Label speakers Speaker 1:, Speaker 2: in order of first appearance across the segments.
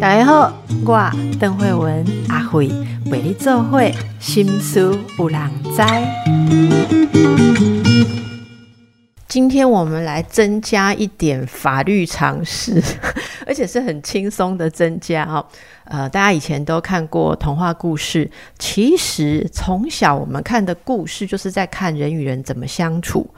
Speaker 1: 大家好，我邓慧文阿慧为你做会心思有人知。今天我们来增加一点法律常识，而且是很轻松的增加哦。呃，大家以前都看过童话故事，其实从小我们看的故事就是在看人与人怎么相处。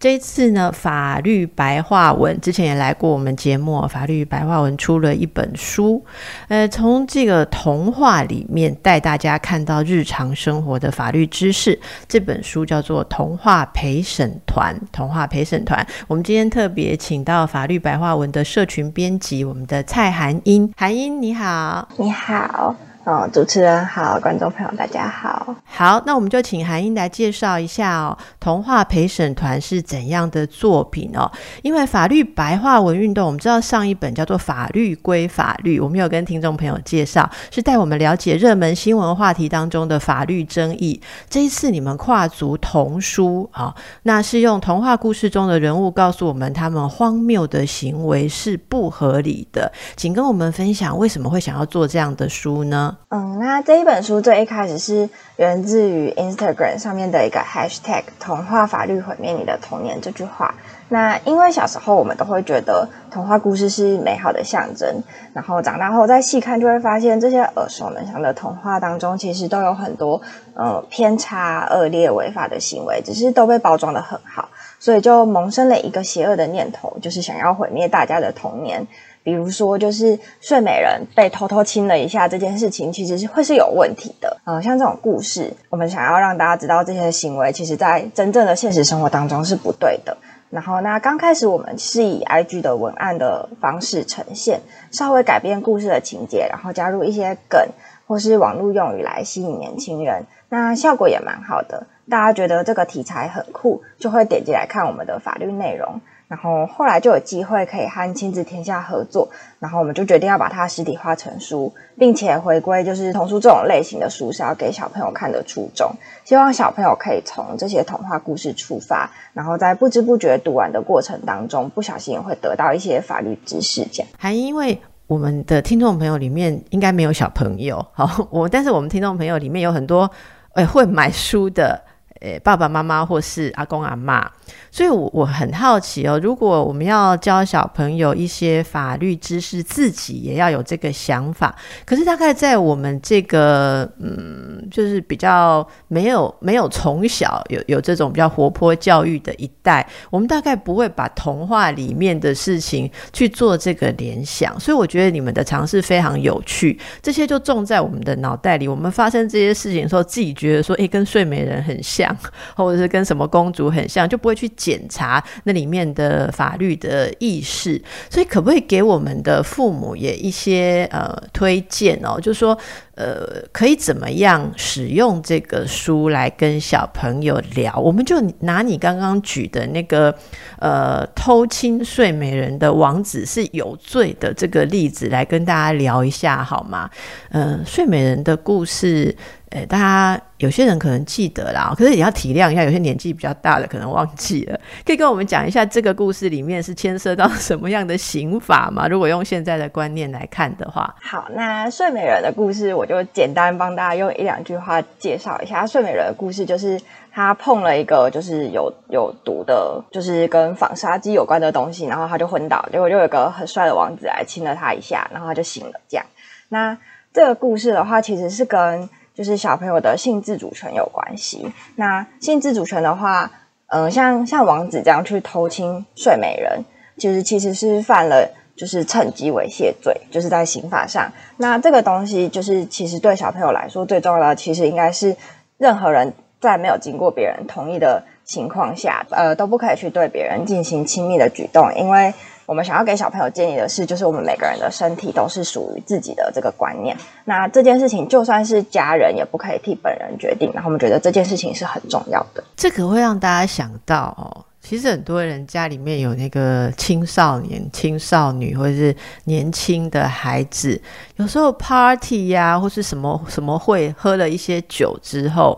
Speaker 1: 这次呢，法律白话文之前也来过我们节目，法律白话文出了一本书，呃，从这个童话里面带大家看到日常生活的法律知识。这本书叫做《童话陪审团》，童话陪审团。我们今天特别请到法律白话文的社群编辑，我们的蔡涵英，涵英你好，
Speaker 2: 你好。哦，主持人好，观众朋友大家好。
Speaker 1: 好，那我们就请韩英来介绍一下哦，童话陪审团是怎样的作品哦？因为法律白话文运动，我们知道上一本叫做《法律归法律》，我们有跟听众朋友介绍，是带我们了解热门新闻话题当中的法律争议。这一次你们跨足童书啊，那是用童话故事中的人物告诉我们他们荒谬的行为是不合理的，请跟我们分享为什么会想要做这样的书呢？
Speaker 2: 嗯，那这一本书最一开始是源自于 Instagram 上面的一个 Hashtag“ 童话法律毁灭你的童年”这句话。那因为小时候我们都会觉得童话故事是美好的象征，然后长大后再细看就会发现这些耳熟能详的童话当中，其实都有很多呃偏差、恶劣、违法的行为，只是都被包装的很好，所以就萌生了一个邪恶的念头，就是想要毁灭大家的童年。比如说，就是睡美人被偷偷亲了一下这件事情，其实是会是有问题的。呃，像这种故事，我们想要让大家知道这些行为，其实在真正的现实生活当中是不对的。然后，那刚开始我们是以 IG 的文案的方式呈现，稍微改变故事的情节，然后加入一些梗或是网络用语来吸引年轻人，那效果也蛮好的。大家觉得这个题材很酷，就会点击来看我们的法律内容。然后后来就有机会可以和亲子天下合作，然后我们就决定要把它实体化成书，并且回归就是童书这种类型的书是要给小朋友看的初衷，希望小朋友可以从这些童话故事出发，然后在不知不觉读完的过程当中，不小心也会得到一些法律知识。这样，
Speaker 1: 还因为我们的听众朋友里面应该没有小朋友，好，我但是我们听众朋友里面有很多诶会买书的诶爸爸妈妈或是阿公阿妈。所以，我我很好奇哦，如果我们要教小朋友一些法律知识，自己也要有这个想法。可是，大概在我们这个嗯，就是比较没有没有从小有有这种比较活泼教育的一代，我们大概不会把童话里面的事情去做这个联想。所以，我觉得你们的尝试非常有趣。这些就种在我们的脑袋里。我们发生这些事情的时候，自己觉得说，诶，跟睡美人很像，或者是跟什么公主很像，就不会去。检查那里面的法律的意识，所以可不可以给我们的父母也一些呃推荐哦？就是说，呃，可以怎么样使用这个书来跟小朋友聊？我们就拿你刚刚举的那个呃偷亲睡美人的王子是有罪的这个例子来跟大家聊一下好吗？呃，睡美人的故事。诶，大家有些人可能记得啦，可是也要体谅一下，有些年纪比较大的可能忘记了。可以跟我们讲一下这个故事里面是牵涉到什么样的刑法吗？如果用现在的观念来看的话，
Speaker 2: 好，那睡美人的故事我就简单帮大家用一两句话介绍一下。睡美人的故事就是他碰了一个就是有有毒的，就是跟纺纱机有关的东西，然后他就昏倒，结果就有个很帅的王子来亲了他一下，然后他就醒了。这样，那这个故事的话，其实是跟就是小朋友的性自主权有关系。那性自主权的话，嗯，像像王子这样去偷亲睡美人，其实其实是犯了就是趁机猥亵罪，就是在刑法上。那这个东西就是其实对小朋友来说最重要的，其实应该是任何人在没有经过别人同意的情况下，呃，都不可以去对别人进行亲密的举动，因为。我们想要给小朋友建议的是，就是我们每个人的身体都是属于自己的这个观念。那这件事情就算是家人也不可以替本人决定。然后我们觉得这件事情是很重要的。
Speaker 1: 这个会让大家想到哦，其实很多人家里面有那个青少年、青少女或者是年轻的孩子，有时候 party 呀或是什么什么会喝了一些酒之后。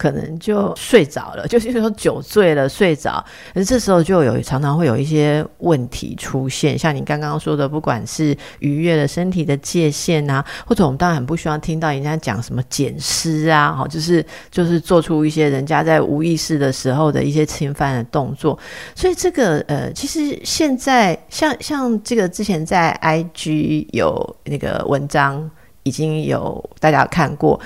Speaker 1: 可能就睡着了，就是说酒醉了睡着，而这时候就有常常会有一些问题出现，像你刚刚说的，不管是逾越了身体的界限啊，或者我们当然很不希望听到人家讲什么捡尸啊，好，就是就是做出一些人家在无意识的时候的一些侵犯的动作，所以这个呃，其实现在像像这个之前在 IG 有那个文章已经有大家看过。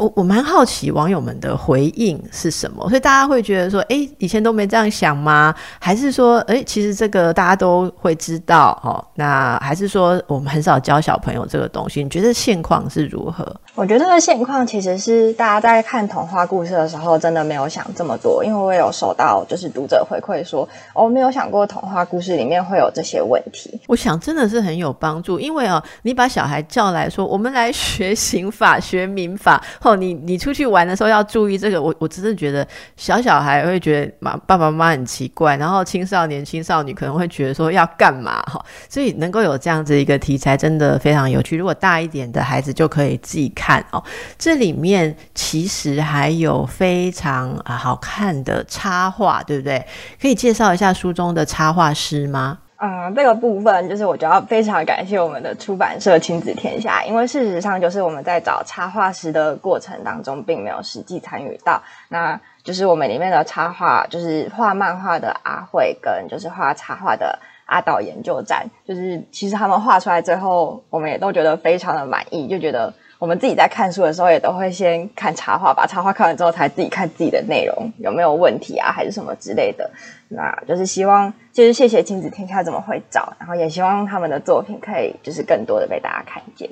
Speaker 1: 我我蛮好奇网友们的回应是什么，所以大家会觉得说，哎，以前都没这样想吗？还是说，哎，其实这个大家都会知道，哦，那还是说我们很少教小朋友这个东西？你觉得现况是如何？
Speaker 2: 我觉得这个现况其实是大家在看童话故事的时候，真的没有想这么多，因为我有收到就是读者回馈说，我没有想过童话故事里面会有这些问题。
Speaker 1: 我想真的是很有帮助，因为哦，你把小孩叫来说，我们来学刑法、学民法。哦你你出去玩的时候要注意这个，我我真的觉得小小孩会觉得妈爸爸妈妈很奇怪，然后青少年青少女可能会觉得说要干嘛哈，所以能够有这样子一个题材真的非常有趣。如果大一点的孩子就可以自己看哦，这里面其实还有非常啊好看的插画，对不对？可以介绍一下书中的插画师吗？
Speaker 2: 嗯，这个部分就是我觉得非常感谢我们的出版社亲子天下，因为事实上就是我们在找插画师的过程当中，并没有实际参与到。那就是我们里面的插画，就是画漫画的阿慧跟就是画插画的阿岛研究站，就是其实他们画出来最后，我们也都觉得非常的满意，就觉得。我们自己在看书的时候，也都会先看插画，把插画看完之后，才自己看自己的内容有没有问题啊，还是什么之类的。那就是希望，就是谢谢亲子天下这么会找，然后也希望他们的作品可以就是更多的被大家看见。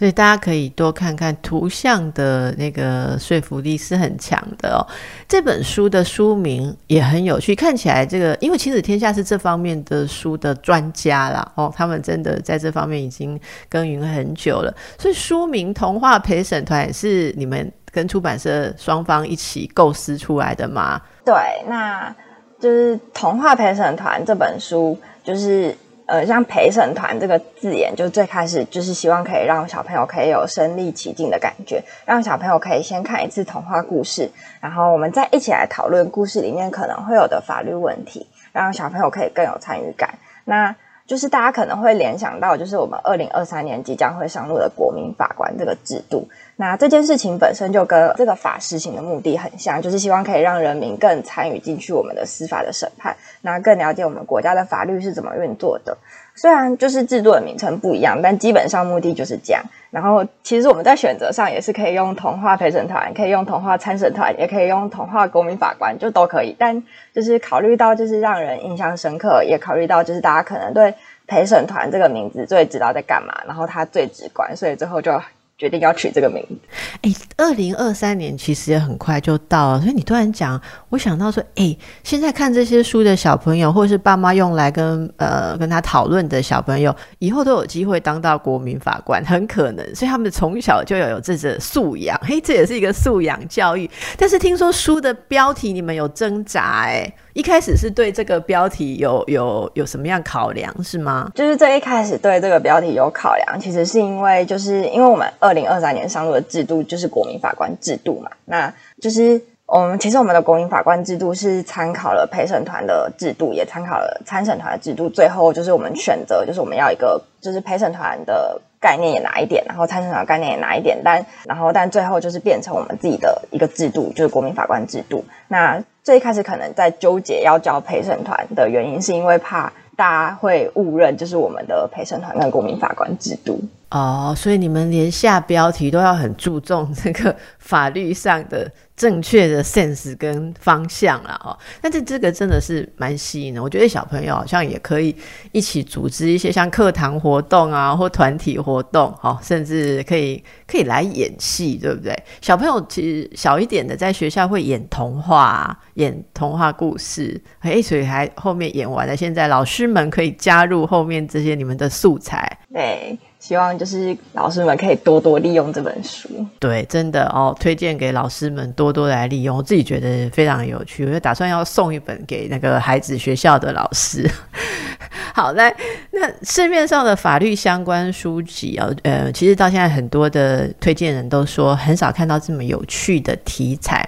Speaker 1: 所以大家可以多看看图像的那个说服力是很强的哦。这本书的书名也很有趣，看起来这个因为亲子天下是这方面的书的专家啦哦，他们真的在这方面已经耕耘很久了。所以书名《童话陪审团》是你们跟出版社双方一起构思出来的吗？
Speaker 2: 对，那就是《童话陪审团》这本书就是。呃，像陪审团这个字眼，就最开始就是希望可以让小朋友可以有身临其境的感觉，让小朋友可以先看一次童话故事，然后我们再一起来讨论故事里面可能会有的法律问题，让小朋友可以更有参与感。那就是大家可能会联想到，就是我们二零二三年即将会上路的国民法官这个制度。那这件事情本身就跟这个法施行的目的很像，就是希望可以让人民更参与进去我们的司法的审判，那更了解我们国家的法律是怎么运作的。虽然就是制度的名称不一样，但基本上目的就是这样。然后其实我们在选择上也是可以用童话陪审团，可以用童话参审团，也可以用童话国民法官，就都可以。但就是考虑到就是让人印象深刻，也考虑到就是大家可能对。陪审团这个名字最知道在干嘛，然后它最直观，所以最后就决定要取这个名字。
Speaker 1: 哎，二零二三年其实也很快就到了，所以你突然讲，我想到说，哎，现在看这些书的小朋友，或者是爸妈用来跟呃跟他讨论的小朋友，以后都有机会当到国民法官，很可能，所以他们从小就要有这个素养，嘿，这也是一个素养教育。但是听说书的标题你们有挣扎，哎。一开始是对这个标题有有有什么样考量是吗？
Speaker 2: 就是最一开始对这个标题有考量，其实是因为就是因为我们二零二三年上路的制度就是国民法官制度嘛，那就是我们其实我们的国民法官制度是参考了陪审团的制度，也参考了参审团的制度，最后就是我们选择就是我们要一个就是陪审团的概念也拿一点，然后参审团的概念也拿一点，但然后但最后就是变成我们自己的一个制度，就是国民法官制度。那最一开始可能在纠结要教陪审团的原因，是因为怕大家会误认，就是我们的陪审团跟国民法官制度。
Speaker 1: 哦，所以你们连下标题都要很注重这个法律上的正确的 sense 跟方向了哦。但是这个真的是蛮吸引的，我觉得小朋友好像也可以一起组织一些像课堂活动啊，或团体活动，哦，甚至可以可以来演戏，对不对？小朋友其实小一点的，在学校会演童话、演童话故事，哎，所以还后面演完了，现在老师们可以加入后面这些你们的素材，
Speaker 2: 对。希望就是老师们可以多多利用这本书。
Speaker 1: 对，真的哦，推荐给老师们多多来利用。我自己觉得非常有趣，我就打算要送一本给那个孩子学校的老师。好，来，那市面上的法律相关书籍啊，呃，其实到现在很多的推荐人都说很少看到这么有趣的题材。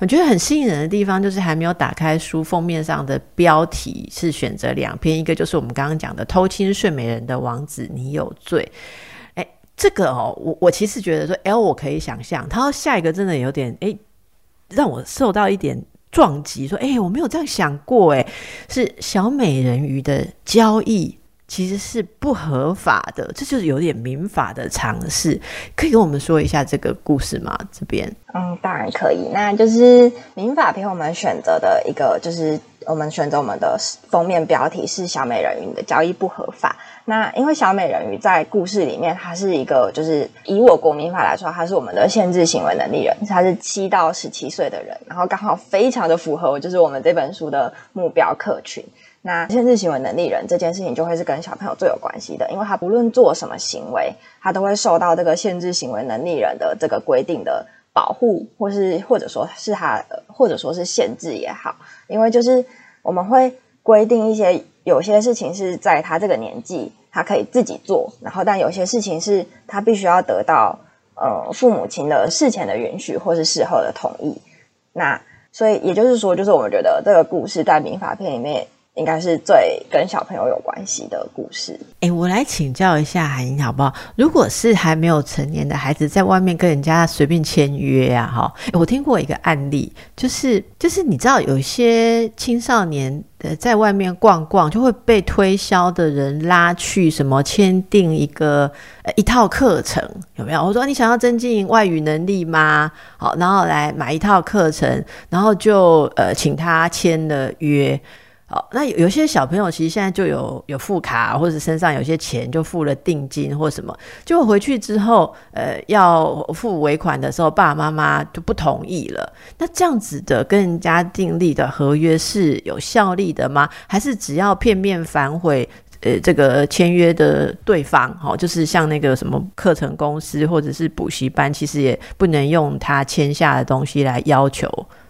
Speaker 1: 我觉得很吸引人的地方，就是还没有打开书封面上的标题是选择两篇，一个就是我们刚刚讲的《偷亲睡美人的王子，你有罪》。哎，这个哦，我我其实觉得说，L 我可以想象，他下一个真的有点哎，让我受到一点撞击，说哎，我没有这样想过，哎，是小美人鱼的交易。其实是不合法的，这就是有点民法的尝试。可以跟我们说一下这个故事吗？这边，
Speaker 2: 嗯，当然可以。那就是民法篇我们选择的一个，就是我们选择我们的封面标题是“小美人鱼的交易不合法”。那因为小美人鱼在故事里面，它是一个，就是以我国民法来说，它是我们的限制行为能力人，它是七到十七岁的人，然后刚好非常的符合，就是我们这本书的目标客群。那限制行为能力人这件事情就会是跟小朋友最有关系的，因为他不论做什么行为，他都会受到这个限制行为能力人的这个规定的保护，或是或者说是他，或者说是限制也好，因为就是我们会规定一些有些事情是在他这个年纪他可以自己做，然后但有些事情是他必须要得到呃父母亲的事前的允许或是事后的同意。那所以也就是说，就是我们觉得这个故事在民法片里面。应该是最跟小朋友有关系的故事。
Speaker 1: 哎，我来请教一下海英好不好？如果是还没有成年的孩子在外面跟人家随便签约啊，哈，我听过一个案例，就是就是你知道有些青少年呃在外面逛逛，就会被推销的人拉去什么签订一个呃一套课程，有没有？我说你想要增进外语能力吗？好，然后来买一套课程，然后就呃请他签了约。好，那有有些小朋友其实现在就有有付卡，或者身上有些钱就付了定金或什么，就回去之后，呃，要付尾款的时候，爸爸妈妈就不同意了。那这样子的跟人家订立的合约是有效力的吗？还是只要片面反悔，呃，这个签约的对方，哈，就是像那个什么课程公司或者是补习班，其实也不能用他签下的东西来要求。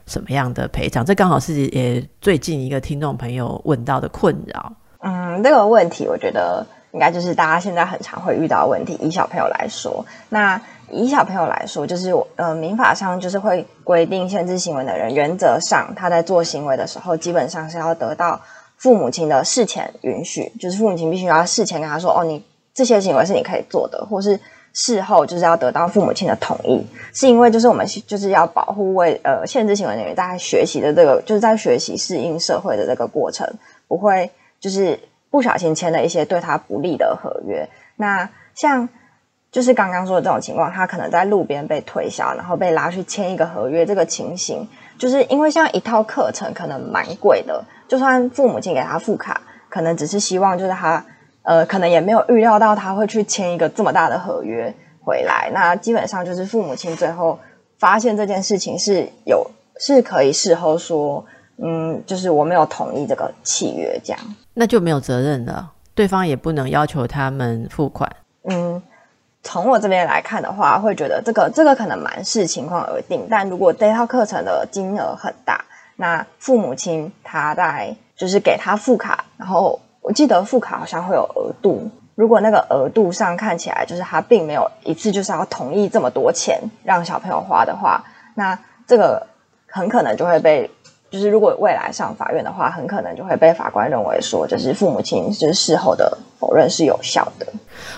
Speaker 1: 什么样的赔偿？这刚好是也最近一个听众朋友问到的困扰。
Speaker 2: 嗯，这个问题我觉得应该就是大家现在很常会遇到的问题。以小朋友来说，那以小朋友来说，就是呃，民法上就是会规定限制行为的人，原则上他在做行为的时候，基本上是要得到父母亲的事前允许，就是父母亲必须要事前跟他说：“哦，你这些行为是你可以做的，或是。”事后就是要得到父母亲的同意，是因为就是我们就是要保护为呃限制行为人员在学习的这个就是在学习适应社会的这个过程，不会就是不小心签了一些对他不利的合约。那像就是刚刚说的这种情况，他可能在路边被推销，然后被拉去签一个合约，这个情形就是因为像一套课程可能蛮贵的，就算父母亲给他付卡，可能只是希望就是他。呃，可能也没有预料到他会去签一个这么大的合约回来。那基本上就是父母亲最后发现这件事情是有是可以事后说，嗯，就是我没有同意这个契约，这样
Speaker 1: 那就没有责任了，对方也不能要求他们付款。
Speaker 2: 嗯，从我这边来看的话，会觉得这个这个可能蛮视情况而定。但如果这套课程的金额很大，那父母亲他在就是给他付卡，然后。我记得副卡好像会有额度，如果那个额度上看起来就是他并没有一次就是要同意这么多钱让小朋友花的话，那这个很可能就会被，就是如果未来上法院的话，很可能就会被法官认为说，就是父母亲就是事后的否认是有效的。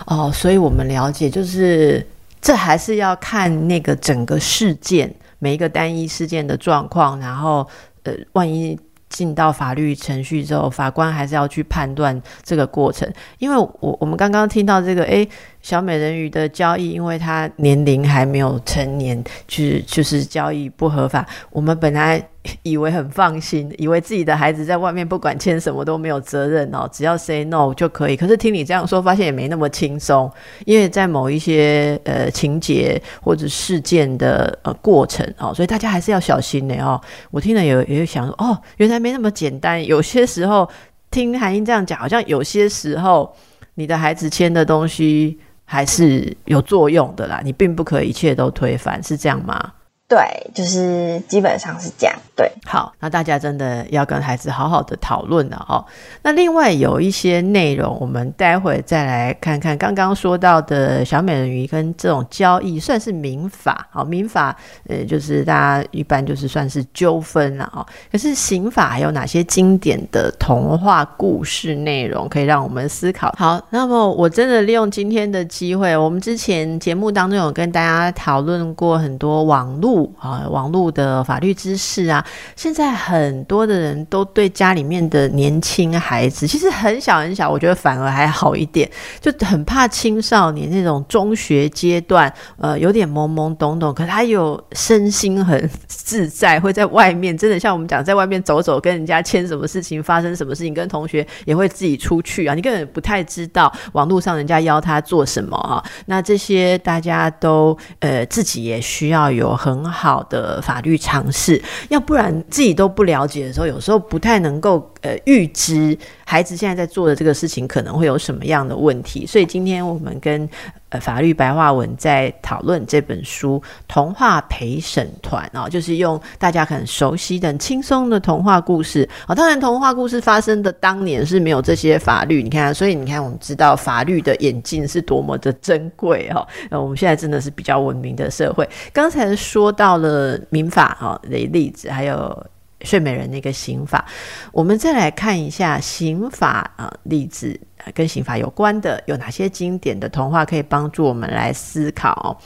Speaker 1: 哦，所以我们了解，就是这还是要看那个整个事件每一个单一事件的状况，然后呃，万一。进到法律程序之后，法官还是要去判断这个过程，因为我我们刚刚听到这个，诶，小美人鱼的交易，因为她年龄还没有成年，就是就是交易不合法，我们本来。以为很放心，以为自己的孩子在外面不管签什么都没有责任哦，只要 say no 就可以。可是听你这样说，发现也没那么轻松，因为在某一些呃情节或者事件的呃过程哦，所以大家还是要小心的哦。我听了也也想说，哦，原来没那么简单。有些时候听韩英这样讲，好像有些时候你的孩子签的东西还是有作用的啦，你并不可以一切都推翻，是这样吗？
Speaker 2: 对，就是基本上是这样。对，
Speaker 1: 好，那大家真的要跟孩子好好的讨论了哦。那另外有一些内容，我们待会再来看看。刚刚说到的小美人鱼跟这种交易，算是民法。好，民法呃，就是大家一般就是算是纠纷了哦。可是刑法还有哪些经典的童话故事内容可以让我们思考？好，那么我真的利用今天的机会，我们之前节目当中有跟大家讨论过很多网络。啊，网络的法律知识啊，现在很多的人都对家里面的年轻孩子，其实很小很小，我觉得反而还好一点，就很怕青少年那种中学阶段，呃，有点懵懵懂懂，可他有身心很自在，会在外面真的像我们讲，在外面走走，跟人家签什么事情，发生什么事情，跟同学也会自己出去啊，你根本不太知道网络上人家邀他做什么啊，那这些大家都呃自己也需要有很。好好的法律常识，要不然自己都不了解的时候，有时候不太能够呃预知孩子现在在做的这个事情可能会有什么样的问题。所以今天我们跟呃法律白话文在讨论这本书《童话陪审团》啊，就是用大家很熟悉的轻松的童话故事啊。当然，童话故事发生的当年是没有这些法律，你看，所以你看，我们知道法律的演进是多么的珍贵哈。呃，我们现在真的是比较文明的社会。刚才说。到了民法哈的例子，还有睡美人那个刑法，我们再来看一下刑法啊例子，跟刑法有关的有哪些经典的童话可以帮助我们来思考？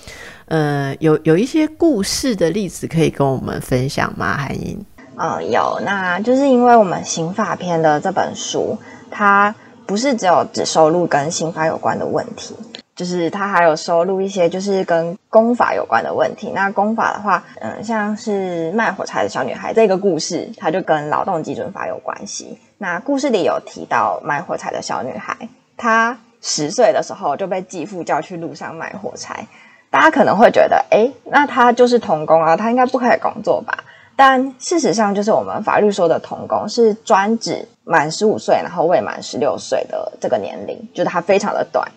Speaker 1: 呃，有有一些故事的例子可以跟我们分享吗？韩英？
Speaker 2: 嗯，有，那就是因为我们刑法篇的这本书，它不是只有只收录跟刑法有关的问题。就是他还有收录一些就是跟功法有关的问题。那功法的话，嗯，像是卖火柴的小女孩这个故事，它就跟劳动基准法有关系。那故事里有提到卖火柴的小女孩，她十岁的时候就被继父叫去路上卖火柴。大家可能会觉得，哎，那她就是童工啊，她应该不可以工作吧？但事实上，就是我们法律说的童工是专指满十五岁然后未满十六岁的这个年龄，就是它非常的短。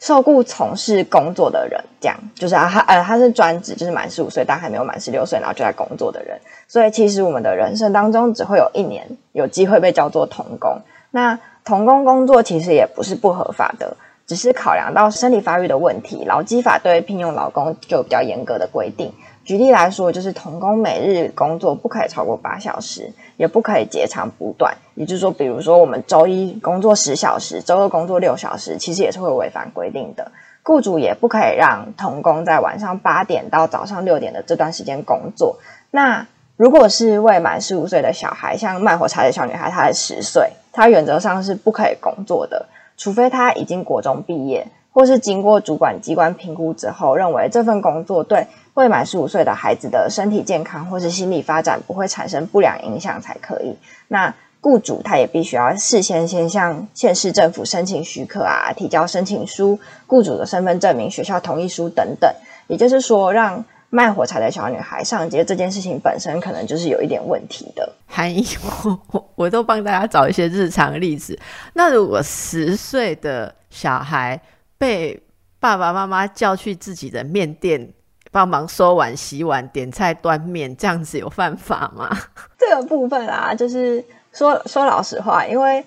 Speaker 2: 受雇从事工作的人，这样就是啊，他呃，他是专职，就是满十五岁但还没有满十六岁，然后就在工作的人。所以其实我们的人生当中，只会有一年有机会被叫做童工。那童工工作其实也不是不合法的，只是考量到生理发育的问题，劳基法对聘用劳工就有比较严格的规定。举例来说，就是童工每日工作不可以超过八小时，也不可以截长补短。也就是说，比如说我们周一工作十小时，周二工作六小时，其实也是会违反规定的。雇主也不可以让童工在晚上八点到早上六点的这段时间工作。那如果是未满十五岁的小孩，像卖火柴的小女孩，她才十岁，她原则上是不可以工作的，除非她已经国中毕业，或是经过主管机关评估之后，认为这份工作对。未满十五岁的孩子的身体健康或是心理发展不会产生不良影响才可以。那雇主他也必须要事先先向县市政府申请许可啊，提交申请书、雇主的身份证明、学校同意书等等。也就是说，让卖火柴的小女孩上街这件事情本身可能就是有一点问题的。
Speaker 1: 含义 我我我都帮大家找一些日常例子。那如果十岁的小孩被爸爸妈妈叫去自己的面店。帮忙收碗、洗碗、点菜、端面，这样子有犯法吗？
Speaker 2: 这个部分啊，就是说说老实话，因为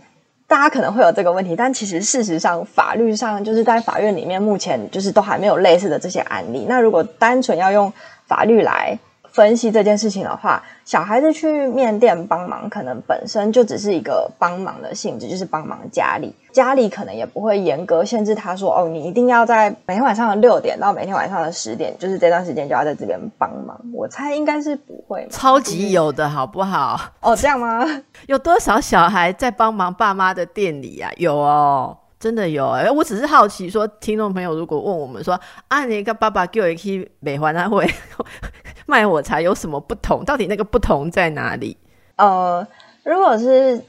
Speaker 2: 大家可能会有这个问题，但其实事实上，法律上就是在法院里面，目前就是都还没有类似的这些案例。那如果单纯要用法律来，分析这件事情的话，小孩子去面店帮忙，可能本身就只是一个帮忙的性质，就是帮忙家里，家里可能也不会严格限制他说，哦，你一定要在每天晚上的六点到每天晚上的十点，就是这段时间就要在这边帮忙。我猜应该是不会，
Speaker 1: 超级有的好不好？
Speaker 2: 哦，这样吗？
Speaker 1: 有多少小孩在帮忙爸妈的店里啊？有哦。真的有哎，我只是好奇，说听众朋友如果问我们说啊，你个爸爸给我一去美环他会卖火柴有什么不同？到底那个不同在哪里？
Speaker 2: 呃，如果是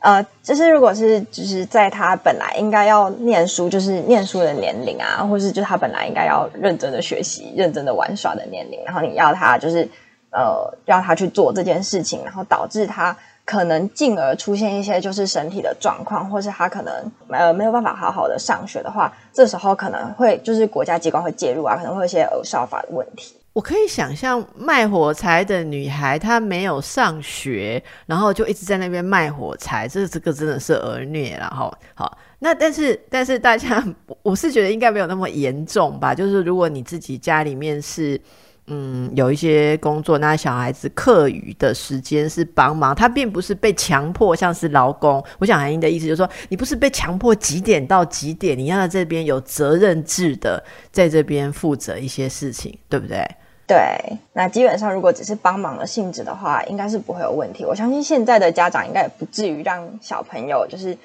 Speaker 2: 呃，就是如果是就是在他本来应该要念书，就是念书的年龄啊，或是就他本来应该要认真的学习、认真的玩耍的年龄，然后你要他就是呃，要他去做这件事情，然后导致他。可能进而出现一些就是身体的状况，或是他可能呃没有办法好好的上学的话，这时候可能会就是国家机关会介入啊，可能会有一些儿少法的问题。
Speaker 1: 我可以想象卖火柴的女孩，她没有上学，然后就一直在那边卖火柴，这这个真的是儿虐了哈。好，那但是 但是大家，我是觉得应该没有那么严重吧。就是如果你自己家里面是。嗯，有一些工作，那小孩子课余的时间是帮忙，他并不是被强迫，像是劳工。我想韩英的意思就是说，你不是被强迫几点到几点，你要在这边有责任制的，在这边负责一些事情，对不对？
Speaker 2: 对，那基本上如果只是帮忙的性质的话，应该是不会有问题。我相信现在的家长应该也不至于让小朋友就是。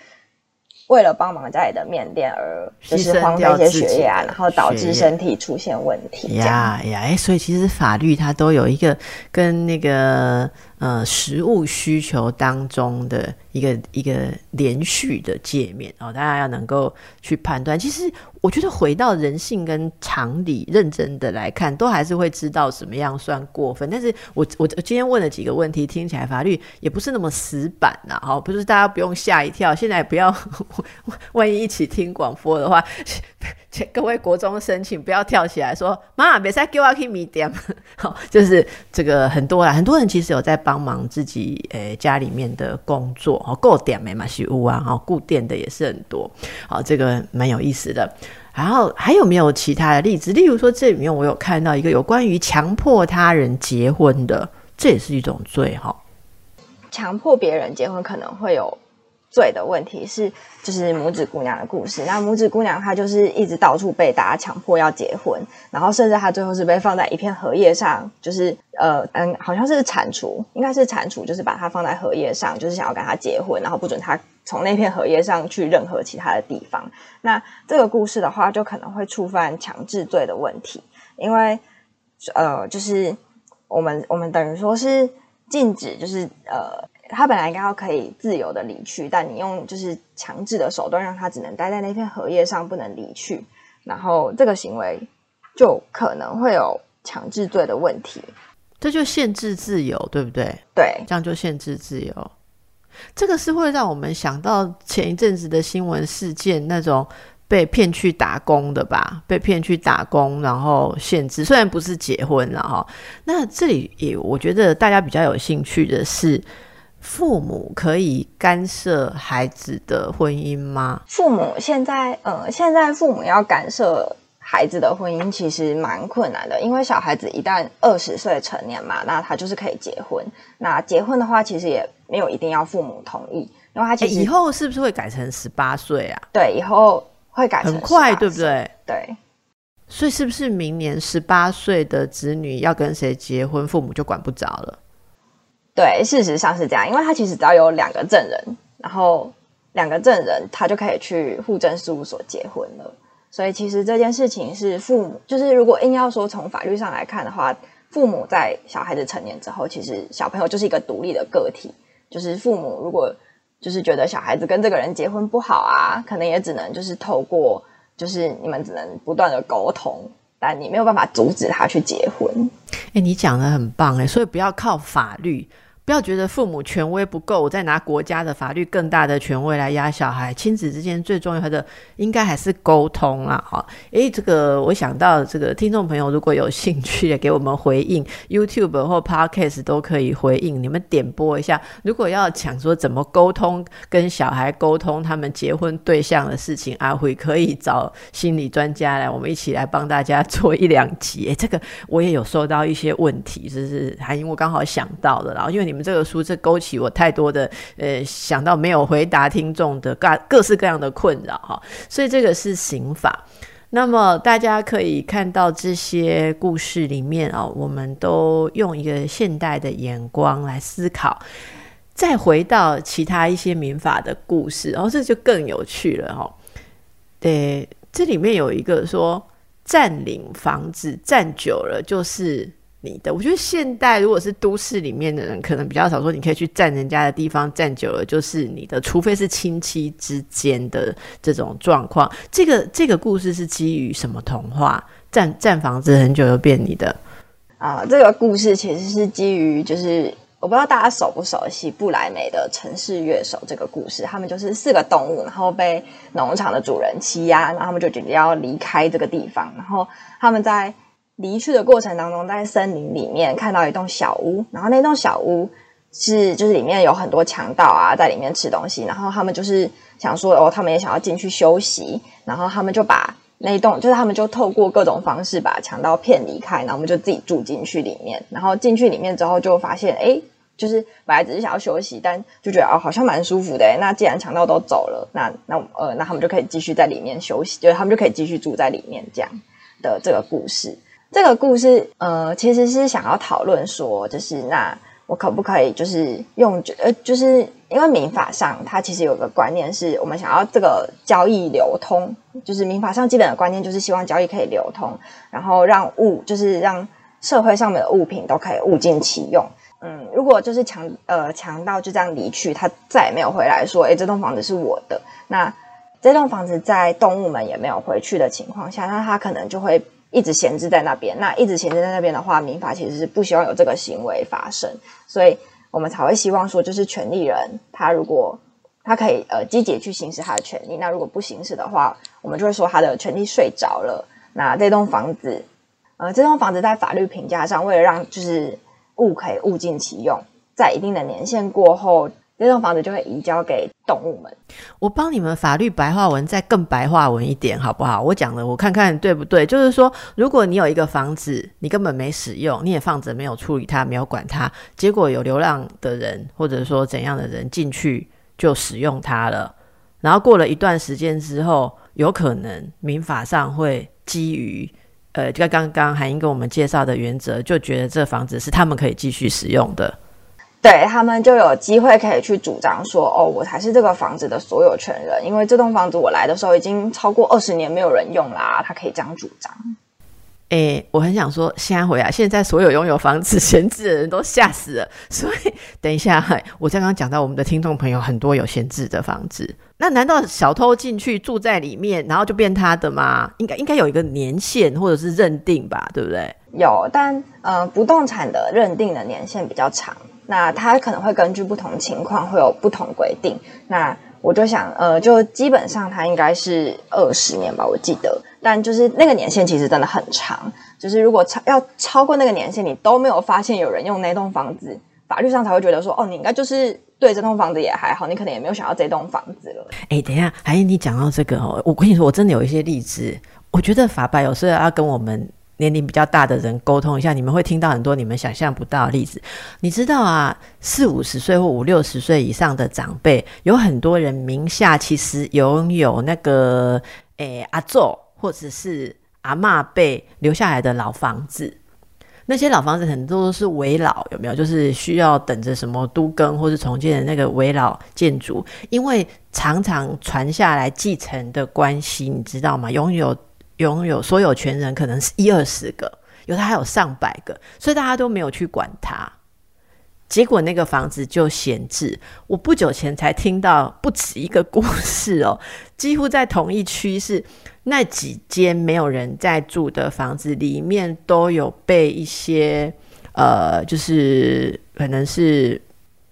Speaker 2: 为了帮忙家里的面店而就是荒废一些学业啊，然后导致身体出现问题。
Speaker 1: 呀呀，哎，所以其实法律它都有一个跟那个呃实物需求当中的一个一个连续的界面哦，大家要能够去判断。其实。我觉得回到人性跟常理，认真的来看，都还是会知道什么样算过分。但是我我今天问了几个问题，听起来法律也不是那么死板呐，哈，不是大家不用吓一跳。现在不要，万一一起听广播的话。各位国中生，请不要跳起来说“妈，别再给我去米点”。好，就是这个很多啦，很多人其实有在帮忙自己诶家里面的工作哦，够点没嘛？洗屋啊，哈，固店的也是很多。好，这个蛮有意思的。然后还有没有其他的例子？例如说，这里面我有看到一个有关于强迫他人结婚的，这也是一种罪哈。
Speaker 2: 强迫别人结婚可能会有。罪的问题是，就是拇指姑娘的故事。那拇指姑娘她就是一直到处被大家强迫要结婚，然后甚至她最后是被放在一片荷叶上，就是呃嗯，好像是蟾蜍，应该是蟾蜍，就是把她放在荷叶上，就是想要跟她结婚，然后不准她从那片荷叶上去任何其他的地方。那这个故事的话，就可能会触犯强制罪的问题，因为呃，就是我们我们等于说是禁止，就是呃。他本来应该要可以自由的离去，但你用就是强制的手段让他只能待在那片荷叶上，不能离去。然后这个行为就可能会有强制罪的问题。
Speaker 1: 这就限制自由，对不对？
Speaker 2: 对，
Speaker 1: 这样就限制自由。这个是会让我们想到前一阵子的新闻事件，那种被骗去打工的吧？被骗去打工，然后限制，虽然不是结婚了哈。那这里也，我觉得大家比较有兴趣的是。父母可以干涉孩子的婚姻吗？
Speaker 2: 父母现在，呃，现在父母要干涉孩子的婚姻，其实蛮困难的，因为小孩子一旦二十岁成年嘛，那他就是可以结婚。那结婚的话，其实也没有一定要父母同意，因为他其实
Speaker 1: 以后是不是会改成十八岁啊？
Speaker 2: 对，以后会改
Speaker 1: 很快，对不对？
Speaker 2: 对，
Speaker 1: 所以是不是明年十八岁的子女要跟谁结婚，父母就管不着了？
Speaker 2: 对，事实上是这样，因为他其实只要有两个证人，然后两个证人他就可以去户政事务所结婚了。所以其实这件事情是父母，就是如果硬要说从法律上来看的话，父母在小孩子成年之后，其实小朋友就是一个独立的个体。就是父母如果就是觉得小孩子跟这个人结婚不好啊，可能也只能就是透过就是你们只能不断的沟通，但你没有办法阻止他去结婚。
Speaker 1: 哎，你讲的很棒哎，所以不要靠法律。不要觉得父母权威不够，我再拿国家的法律更大的权威来压小孩。亲子之间最重要的应该还是沟通啦！哈，诶，这个我想到这个听众朋友如果有兴趣的，给我们回应，YouTube 或 Podcast 都可以回应。你们点播一下，如果要讲说怎么沟通跟小孩沟通他们结婚对象的事情，阿辉可以找心理专家来，我们一起来帮大家做一两集。诶，这个我也有收到一些问题，就是还因为我刚好想到的，然后因为你。你们这个书，这勾起我太多的呃，想到没有回答听众的各各式各样的困扰哈，所以这个是刑法。那么大家可以看到这些故事里面啊，我们都用一个现代的眼光来思考，再回到其他一些民法的故事，然后这就更有趣了哈。对，这里面有一个说，占领房子占久了就是。你的，我觉得现代如果是都市里面的人，可能比较少说，你可以去占人家的地方，占久了就是你的，除非是亲戚之间的这种状况。这个这个故事是基于什么童话？占占房子很久又变你的
Speaker 2: 啊？这个故事其实是基于，就是我不知道大家熟不熟悉布莱梅的城市乐手这个故事。他们就是四个动物，然后被农场的主人欺压，然后他们就决定要离开这个地方，然后他们在。离去的过程当中，在森林里面看到一栋小屋，然后那栋小屋是就是里面有很多强盗啊，在里面吃东西，然后他们就是想说哦，他们也想要进去休息，然后他们就把那栋就是他们就透过各种方式把强盗骗离开，然后我们就自己住进去里面，然后进去里面之后就发现哎。就是本来只是想要休息，但就觉得哦，好像蛮舒服的。那既然强盗都走了，那那呃，那他们就可以继续在里面休息，就是他们就可以继续住在里面这样的这个故事。这个故事呃，其实是想要讨论说，就是那我可不可以就是用呃，就是因为民法上它其实有个观念是我们想要这个交易流通，就是民法上基本的观念就是希望交易可以流通，然后让物就是让社会上面的物品都可以物尽其用。嗯，如果就是强呃强盗就这样离去，他再也没有回来，说，哎，这栋房子是我的。那这栋房子在动物们也没有回去的情况下，那他可能就会一直闲置在那边。那一直闲置在那边的话，民法其实是不希望有这个行为发生，所以我们才会希望说，就是权利人他如果他可以呃积极去行使他的权利，那如果不行使的话，我们就会说他的权利睡着了。那这栋房子，呃，这栋房子在法律评价上，为了让就是。物可以物尽其用，在一定的年限过后，这栋房子就会移交给动物们。
Speaker 1: 我帮你们法律白话文再更白话文一点，好不好？我讲的我看看对不对？就是说，如果你有一个房子，你根本没使用，你也放着没有处理它，没有管它，结果有流浪的人或者说怎样的人进去就使用它了，然后过了一段时间之后，有可能民法上会基于。呃，就刚刚韩英跟我们介绍的原则，就觉得这房子是他们可以继续使用的，
Speaker 2: 对他们就有机会可以去主张说，哦，我才是这个房子的所有权人，因为这栋房子我来的时候已经超过二十年没有人用啦，他可以这样主张。
Speaker 1: 哎，我很想说，现在回来，现在所有拥有房子闲置的人都吓死了。所以 等一下，我刚刚讲到我们的听众朋友很多有闲置的房子，那难道小偷进去住在里面，然后就变他的吗？应该应该有一个年限或者是认定吧，对不对？
Speaker 2: 有，但呃，不动产的认定的年限比较长，那它可能会根据不同情况会有不同规定。那我就想，呃，就基本上它应该是二十年吧，我记得。但就是那个年限其实真的很长，就是如果超要超过那个年限，你都没有发现有人用那栋房子，法律上才会觉得说，哦，你应该就是对这栋房子也还好，你可能也没有想要这栋房子了。
Speaker 1: 哎，等一下，还是你讲到这个哦，我跟你说，我真的有一些例子，我觉得法白有时候要跟我们年龄比较大的人沟通一下，你们会听到很多你们想象不到的例子。你知道啊，四五十岁或五六十岁以上的长辈，有很多人名下其实拥有那个，诶，阿祖。或者是阿妈辈留下来的老房子，那些老房子很多都是围老，有没有？就是需要等着什么都更或是重建的那个围老建筑，因为常常传下来继承的关系，你知道吗？拥有拥有所有权人可能是一二十个，有的还有上百个，所以大家都没有去管它。结果那个房子就闲置。我不久前才听到不止一个故事哦，几乎在同一区是那几间没有人在住的房子里面都有被一些呃，就是可能是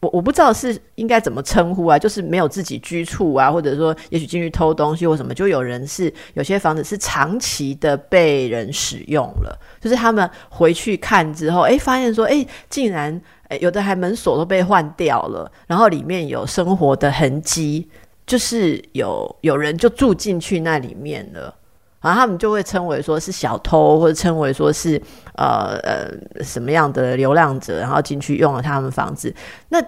Speaker 1: 我我不知道是应该怎么称呼啊，就是没有自己居处啊，或者说也许进去偷东西或什么，就有人是有些房子是长期的被人使用了，就是他们回去看之后，哎，发现说，哎，竟然。有的还门锁都被换掉了，然后里面有生活的痕迹，就是有有人就住进去那里面了，然后他们就会称为说是小偷，或者称为说是呃呃什么样的流浪者，然后进去用了他们房子，那。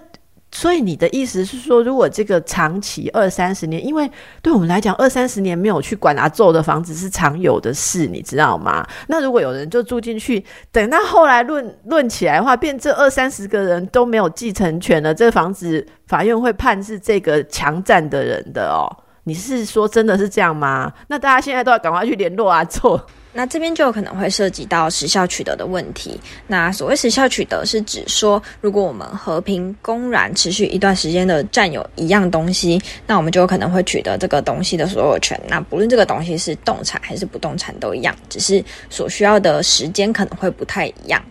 Speaker 1: 所以你的意思是说，如果这个长期二三十年，因为对我们来讲，二三十年没有去管阿宙的房子是常有的事，你知道吗？那如果有人就住进去，等到后来论论起来的话，变这二三十个人都没有继承权了，这房子法院会判是这个强占的人的哦。你是说真的是这样吗？那大家现在都要赶快去联络阿做。
Speaker 2: 那这边就有可能会涉及到时效取得的问题。那所谓时效取得，是指说，如果我们和平公然持续一段时间的占有一样东西，那我们就有可能会取得这个东西的所有权。那不论这个东西是动产还是不动产都一样，只是所需要的时间可能会不太一样。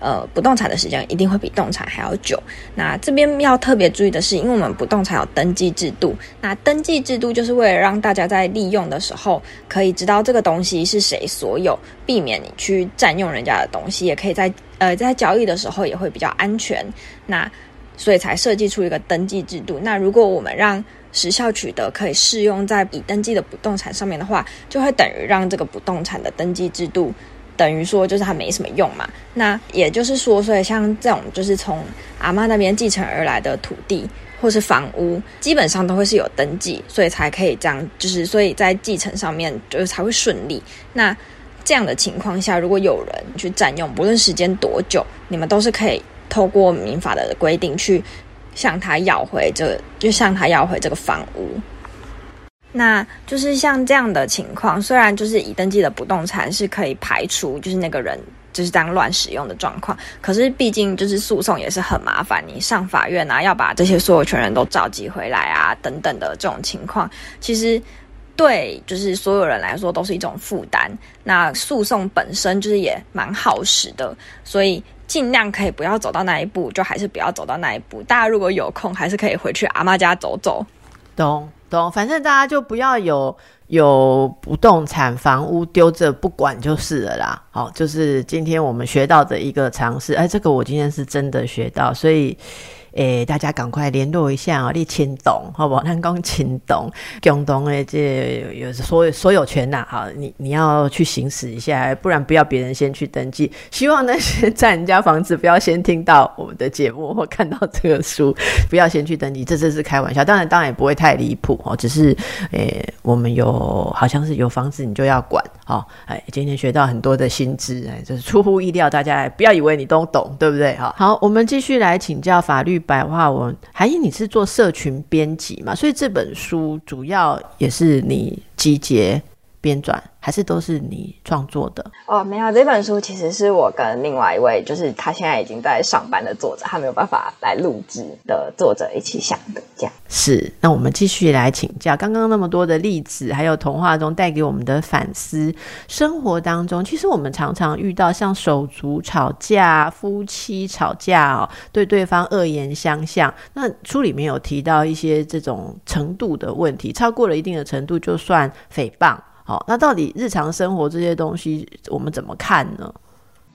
Speaker 2: 呃，不动产的时间一定会比动产还要久。那这边要特别注意的是，因为我们不动产有登记制度，那登记制度就是为了让大家在利用的时候可以知道这个东西是谁所有，避免你去占用人家的东西，也可以在呃在交易的时候也会比较安全。那所以才设计出一个登记制度。那如果我们让时效取得可以适用在已登记的不动产上面的话，就会等于让这个不动产的登记制度。等于说就是它没什么用嘛，那也就是说，所以像这种就是从阿妈那边继承而来的土地或是房屋，基本上都会是有登记，所以才可以这样，就是所以在继承上面就是才会顺利。那这样的情况下，如果有人去占用，不论时间多久，你们都是可以透过民法的规定去向他要回这，就向他要回这个房屋。那就是像这样的情况，虽然就是已登记的不动产是可以排除，就是那个人就是这样乱使用的状况，可是毕竟就是诉讼也是很麻烦，你上法院啊，要把这些所有权人都召集回来啊，等等的这种情况，其实对就是所有人来说都是一种负担。那诉讼本身就是也蛮耗时的，所以尽量可以不要走到那一步，就还是不要走到那一步。大家如果有空，还是可以回去阿妈家走走。
Speaker 1: 懂。懂，反正大家就不要有有不动产房屋丢着不管就是了啦。好，就是今天我们学到的一个常识。哎，这个我今天是真的学到，所以。诶，大家赶快联络一下哦！你签懂好不好？咱讲签懂，共同的这有所有所有权呐，好，你你要去行使一下，不然不要别人先去登记。希望那些占人家房子不要先听到我们的节目或看到这个书，不要先去登记，这这是开玩笑。当然，当然也不会太离谱哦，只是诶，我们有好像是有房子你就要管哦。哎，今天学到很多的新知，哎，就是出乎意料，大家不要以为你都懂，对不对？哈，好，我们继续来请教法律。白话文，还以你是做社群编辑嘛，所以这本书主要也是你集结编撰。还是都是你创作的
Speaker 2: 哦？没有，这本书其实是我跟另外一位，就是他现在已经在上班的作者，他没有办法来录制的作者一起想的。这样
Speaker 1: 是。那我们继续来请教，刚刚那么多的例子，还有童话中带给我们的反思，生活当中其实我们常常遇到像手足吵架、夫妻吵架哦，对对方恶言相向。那书里面有提到一些这种程度的问题，超过了一定的程度就算诽谤。好，那到底日常生活这些东西我们怎么看呢？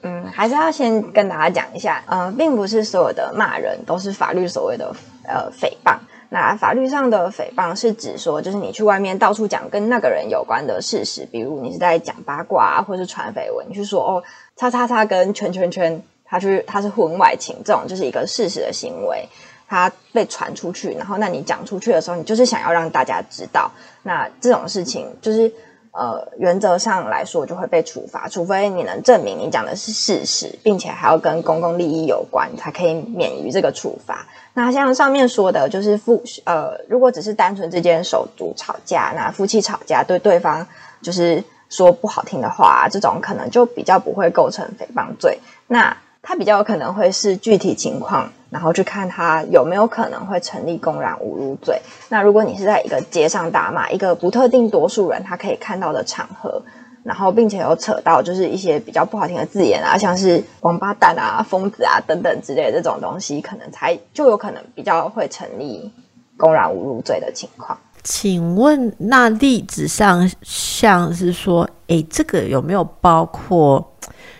Speaker 2: 嗯，还是要先跟大家讲一下，嗯，并不是所有的骂人都是法律所谓的呃诽谤。那法律上的诽谤是指说，就是你去外面到处讲跟那个人有关的事实，比如你是在讲八卦啊，或是传绯闻，你去说哦，叉叉叉跟圈圈圈他去他是婚外情，这种就是一个事实的行为，他被传出去，然后那你讲出去的时候，你就是想要让大家知道，那这种事情就是。呃，原则上来说就会被处罚，除非你能证明你讲的是事实，并且还要跟公共利益有关，才可以免于这个处罚。那像上面说的，就是夫呃，如果只是单纯之间手足吵架，那夫妻吵架对对方就是说不好听的话，这种可能就比较不会构成诽谤罪。那他比较可能会是具体情况，然后去看他有没有可能会成立公然侮辱罪。那如果你是在一个街上打骂，一个不特定多数人他可以看到的场合，然后并且有扯到就是一些比较不好听的字眼啊，像是王八蛋啊、疯子啊等等之类的这种东西，可能才就有可能比较会成立公然侮辱罪的情况。
Speaker 1: 请问那例子上像是说，诶，这个有没有包括？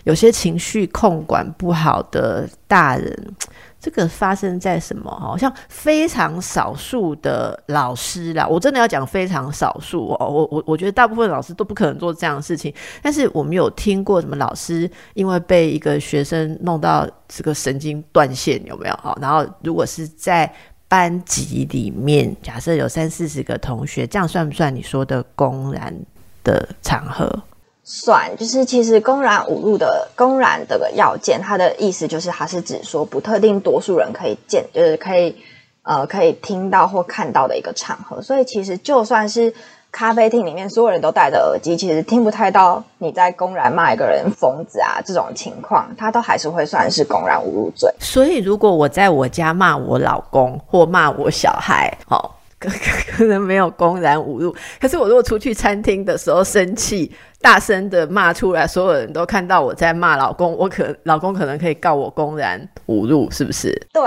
Speaker 1: 有些情绪控管不好的大人，这个发生在什么？好像非常少数的老师啦，我真的要讲非常少数哦。我我我觉得大部分老师都不可能做这样的事情。但是我们有听过什么老师因为被一个学生弄到这个神经断线，有没有？好，然后如果是在班级里面，假设有三四十个同学，这样算不算你说的公然的场合？
Speaker 2: 算，就是其实公然侮辱的公然的要件，它的意思就是它是指说不特定多数人可以见，就是可以呃可以听到或看到的一个场合。所以其实就算是咖啡厅里面所有人都戴着耳机，其实听不太到你在公然骂一个人疯子啊这种情况，它都还是会算是公然侮辱罪。
Speaker 1: 所以如果我在我家骂我老公或骂我小孩，好。可可能没有公然侮辱，可是我如果出去餐厅的时候生气，大声的骂出来，所有人都看到我在骂老公，我可老公可能可以告我公然侮辱，是不是？
Speaker 2: 对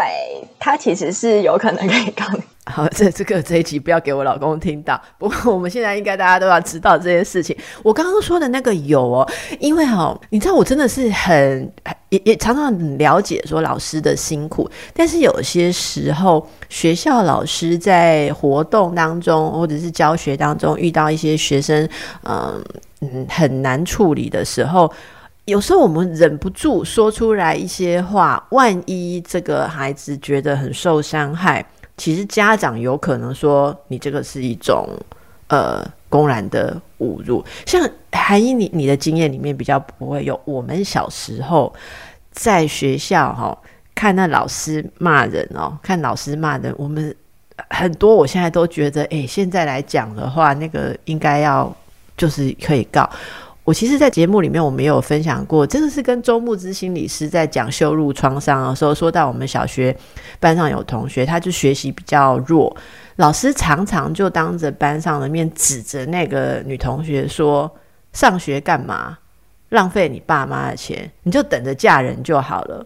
Speaker 2: 他其实是有可能可以告你。
Speaker 1: 好，这这个这一集不要给我老公听到。不过我们现在应该大家都要知道这件事情。我刚刚说的那个有哦，因为哦，你知道我真的是很也也常常了解说老师的辛苦，但是有些时候学校老师在活动当中或者是教学当中遇到一些学生，嗯嗯很难处理的时候，有时候我们忍不住说出来一些话，万一这个孩子觉得很受伤害。其实家长有可能说你这个是一种呃公然的侮辱，像韩英你你的经验里面比较不会有。我们小时候在学校哈看那老师骂人哦，看老师骂人，我们很多我现在都觉得，哎，现在来讲的话，那个应该要就是可以告。我其实，在节目里面我没有分享过，这个是跟周木之心理师在讲羞辱创伤的时候，说到我们小学班上有同学，他就学习比较弱，老师常常就当着班上的面指着那个女同学说：“上学干嘛？浪费你爸妈的钱，你就等着嫁人就好了。”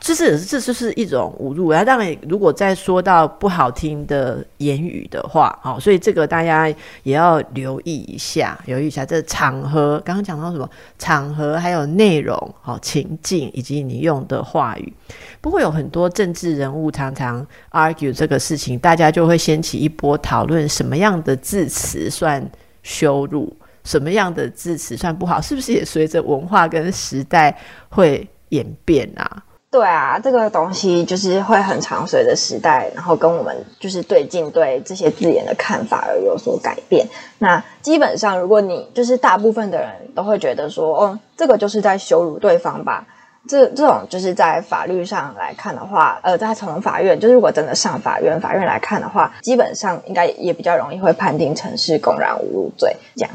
Speaker 1: 这是这就是一种侮辱。然后当然，如果再说到不好听的言语的话，好，所以这个大家也要留意一下，留意一下这场合。刚刚讲到什么场合，还有内容，好情境，以及你用的话语。不过有很多政治人物常常 argue 这个事情，大家就会掀起一波讨论：什么样的字词算羞辱？什么样的字词算不好？是不是也随着文化跟时代会演变啊？
Speaker 2: 对啊，这个东西就是会很长，随着时代，然后跟我们就是对镜对这些字眼的看法而有所改变。那基本上，如果你就是大部分的人都会觉得说，哦，这个就是在羞辱对方吧？这这种就是在法律上来看的话，呃，在从法院，就是如果真的上法院，法院来看的话，基本上应该也比较容易会判定成是公然侮辱罪这样。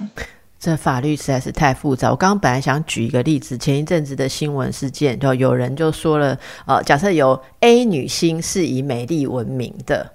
Speaker 1: 这法律实在是太复杂。我刚刚本来想举一个例子，前一阵子的新闻事件，就有人就说了，呃，假设有 A 女星是以美丽闻名的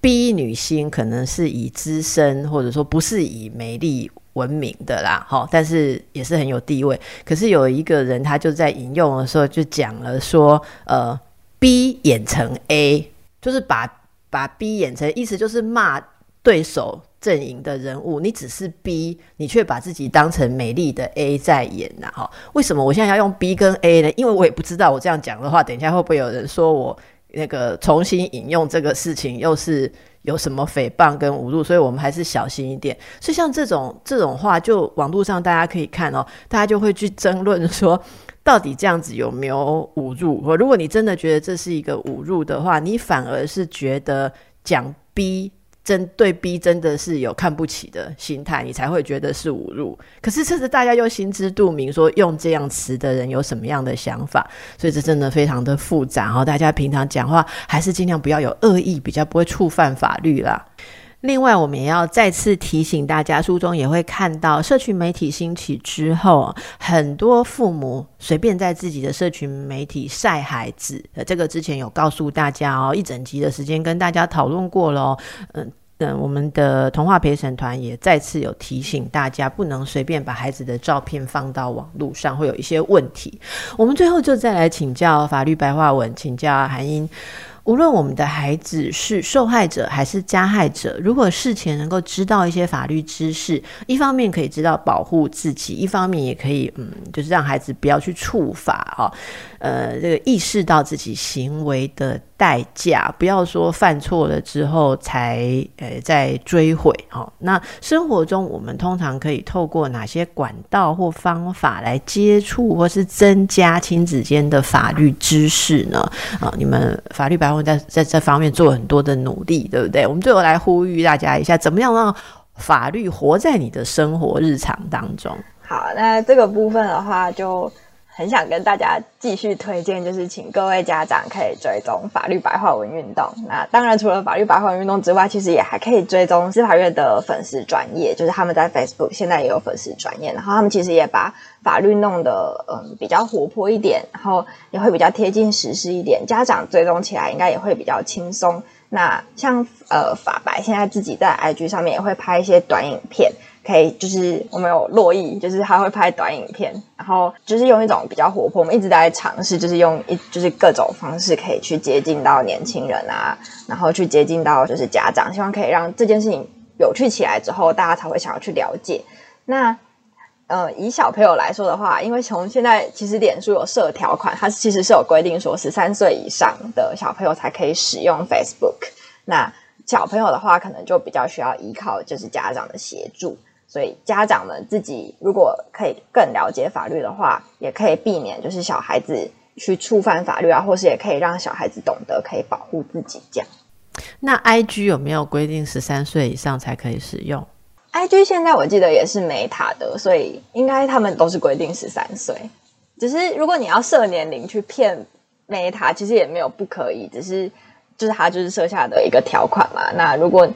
Speaker 1: ，B 女星可能是以资深或者说不是以美丽闻名的啦，哈，但是也是很有地位。可是有一个人他就在引用的时候就讲了说，呃，B 演成 A，就是把把 B 演成，意思就是骂对手。阵营的人物，你只是 B，你却把自己当成美丽的 A 在演呐，哈？为什么我现在要用 B 跟 A 呢？因为我也不知道我这样讲的话，等一下会不会有人说我那个重新引用这个事情，又是有什么诽谤跟侮辱？所以我们还是小心一点。所以像这种这种话，就网络上大家可以看哦，大家就会去争论说，到底这样子有没有侮辱？如果你真的觉得这是一个侮辱的话，你反而是觉得讲 B。针对 B 真的是有看不起的心态，你才会觉得是侮辱。可是这是大家又心知肚明，说用这样词的人有什么样的想法，所以这真的非常的复杂哦。大家平常讲话还是尽量不要有恶意，比较不会触犯法律啦。另外，我们也要再次提醒大家，书中也会看到，社群媒体兴起之后，很多父母随便在自己的社群媒体晒孩子。呃，这个之前有告诉大家哦，一整集的时间跟大家讨论过了。嗯嗯，我们的童话陪审团也再次有提醒大家，不能随便把孩子的照片放到网络上，会有一些问题。我们最后就再来请教法律白话文，请教韩英。无论我们的孩子是受害者还是加害者，如果事前能够知道一些法律知识，一方面可以知道保护自己，一方面也可以，嗯，就是让孩子不要去触法哈。呃，这个意识到自己行为的代价，不要说犯错了之后才呃再追悔哈。那生活中我们通常可以透过哪些管道或方法来接触或是增加亲子间的法律知识呢？啊，你们法律白话在在这方面做很多的努力，对不对？我们最后来呼吁大家一下，怎么样让法律活在你的生活日常当中？
Speaker 2: 好，那这个部分的话就。很想跟大家继续推荐，就是请各位家长可以追踪法律白话文运动。那当然，除了法律白话文运动之外，其实也还可以追踪司法院的粉丝专业，就是他们在 Facebook 现在也有粉丝专业，然后他们其实也把法律弄得嗯比较活泼一点，然后也会比较贴近实施一点，家长追踪起来应该也会比较轻松。那像呃法白现在自己在 IG 上面也会拍一些短影片，可以就是我们有洛伊，就是他会拍短影片，然后就是用一种比较活泼，我们一直在尝试，就是用一就是各种方式可以去接近到年轻人啊，然后去接近到就是家长，希望可以让这件事情有趣起来之后，大家才会想要去了解。那呃，以小朋友来说的话，因为从现在其实脸书有设条款，它其实是有规定说十三岁以上的小朋友才可以使用 Facebook。那小朋友的话，可能就比较需要依靠就是家长的协助。所以家长们自己如果可以更了解法律的话，也可以避免就是小孩子去触犯法律啊，或是也可以让小孩子懂得可以保护自己这样。
Speaker 1: 那 IG 有没有规定十三岁以上才可以使用
Speaker 2: ？I G 现在我记得也是 Meta 的，所以应该他们都是规定十三岁。只是如果你要设年龄去骗 Meta，其实也没有不可以，只是就是他就是设下的一个条款嘛。那如果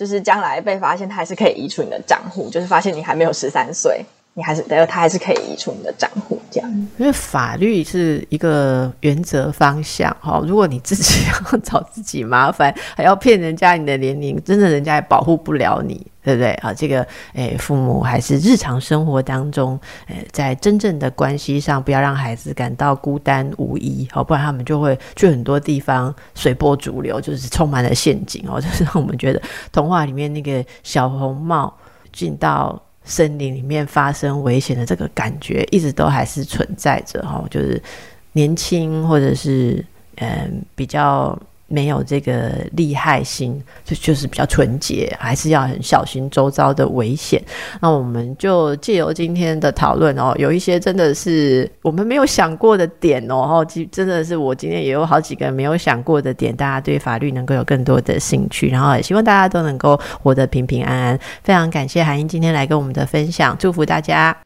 Speaker 2: 就是将来被发现，他还是可以移除你的账户。就是发现你还没有十三岁。你还是，他还是可以移出你的账户，这样。
Speaker 1: 因为法律是一个原则方向，哈。如果你自己要找自己麻烦，还要骗人家你的年龄，真的人家也保护不了你，对不对啊？这个，诶，父母还是日常生活当中，诶，在真正的关系上，不要让孩子感到孤单无依，好，不然他们就会去很多地方随波逐流，就是充满了陷阱哦。就是让我们觉得童话里面那个小红帽进到。森林里面发生危险的这个感觉，一直都还是存在着哈，就是年轻或者是嗯比较。没有这个利害心，就就是比较纯洁，还是要很小心周遭的危险。那我们就借由今天的讨论哦，有一些真的是我们没有想过的点哦，哦真的是我今天也有好几个没有想过的点，大家对法律能够有更多的兴趣，然后也希望大家都能够活得平平安安。非常感谢韩英今天来跟我们的分享，祝福大家。